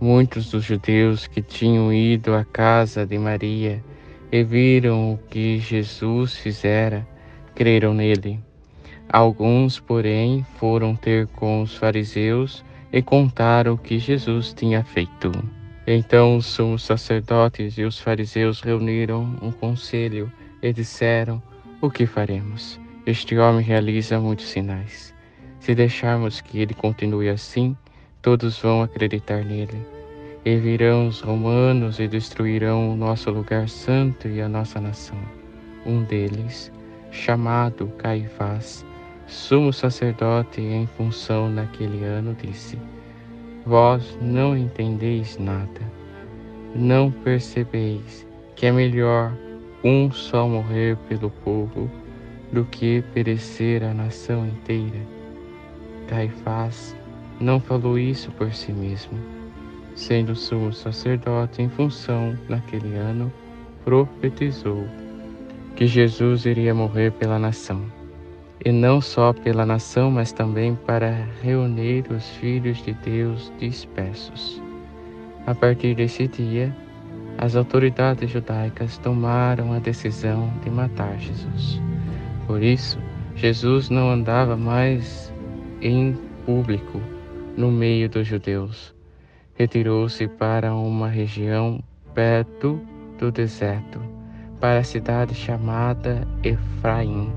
Muitos dos judeus que tinham ido à casa de Maria e viram o que Jesus fizera, creram nele. Alguns, porém, foram ter com os fariseus e contaram o que Jesus tinha feito. Então os sumos sacerdotes e os fariseus reuniram um conselho e disseram: O que faremos? Este homem realiza muitos sinais. Se deixarmos que ele continue assim, todos vão acreditar nele. E virão os romanos e destruirão o nosso lugar santo e a nossa nação. Um deles, chamado Caifás, sumo sacerdote em função naquele ano, disse: Vós não entendeis nada, não percebeis que é melhor um só morrer pelo povo do que perecer a nação inteira. Caifás não falou isso por si mesmo, sendo sumo sacerdote em função naquele ano, profetizou que Jesus iria morrer pela nação, e não só pela nação, mas também para reunir os filhos de Deus dispersos. A partir desse dia, as autoridades judaicas tomaram a decisão de matar Jesus. Por isso, Jesus não andava mais em público no meio dos judeus. Retirou-se para uma região perto do deserto, para a cidade chamada Efraim.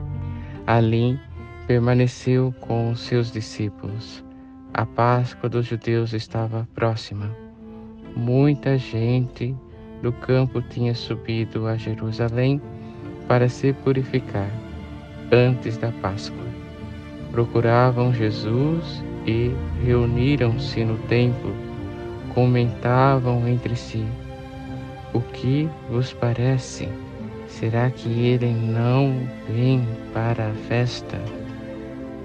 Ali permaneceu com seus discípulos. A Páscoa dos judeus estava próxima. Muita gente do campo tinha subido a Jerusalém para se purificar antes da Páscoa. Procuravam Jesus e reuniram-se no templo, comentavam entre si: O que vos parece? Será que ele não vem para a festa?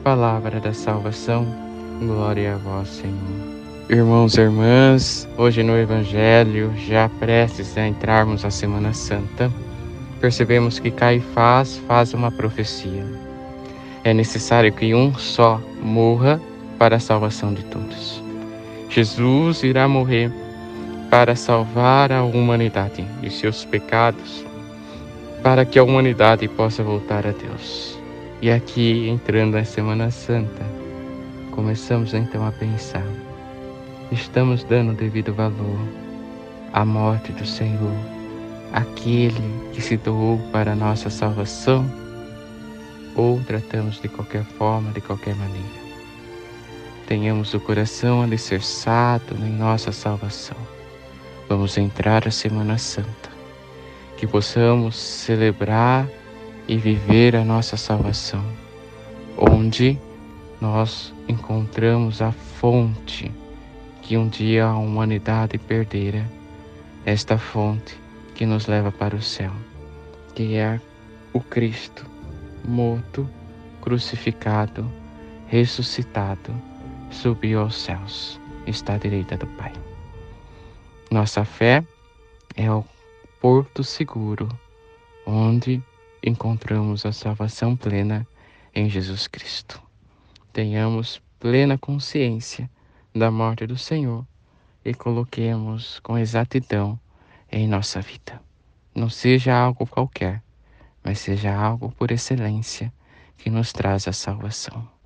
Palavra da salvação, glória a vós, Senhor. Irmãos e irmãs, hoje no Evangelho, já prestes a entrarmos à Semana Santa, percebemos que Caifás faz uma profecia. É necessário que um só morra para a salvação de todos. Jesus irá morrer para salvar a humanidade de seus pecados, para que a humanidade possa voltar a Deus. E aqui, entrando na Semana Santa, começamos então a pensar: estamos dando devido valor à morte do Senhor, aquele que se doou para a nossa salvação, ou tratamos de qualquer forma, de qualquer maneira? Tenhamos o coração alicerçado em nossa salvação. Vamos entrar a Semana Santa, que possamos celebrar e viver a nossa salvação, onde nós encontramos a fonte que um dia a humanidade perdera, esta fonte que nos leva para o céu, que é o Cristo morto, crucificado, ressuscitado subiu aos céus, está à direita do Pai. Nossa fé é o porto seguro onde encontramos a salvação plena em Jesus Cristo. Tenhamos plena consciência da morte do Senhor e coloquemos com exatidão em nossa vida. Não seja algo qualquer, mas seja algo por excelência que nos traz a salvação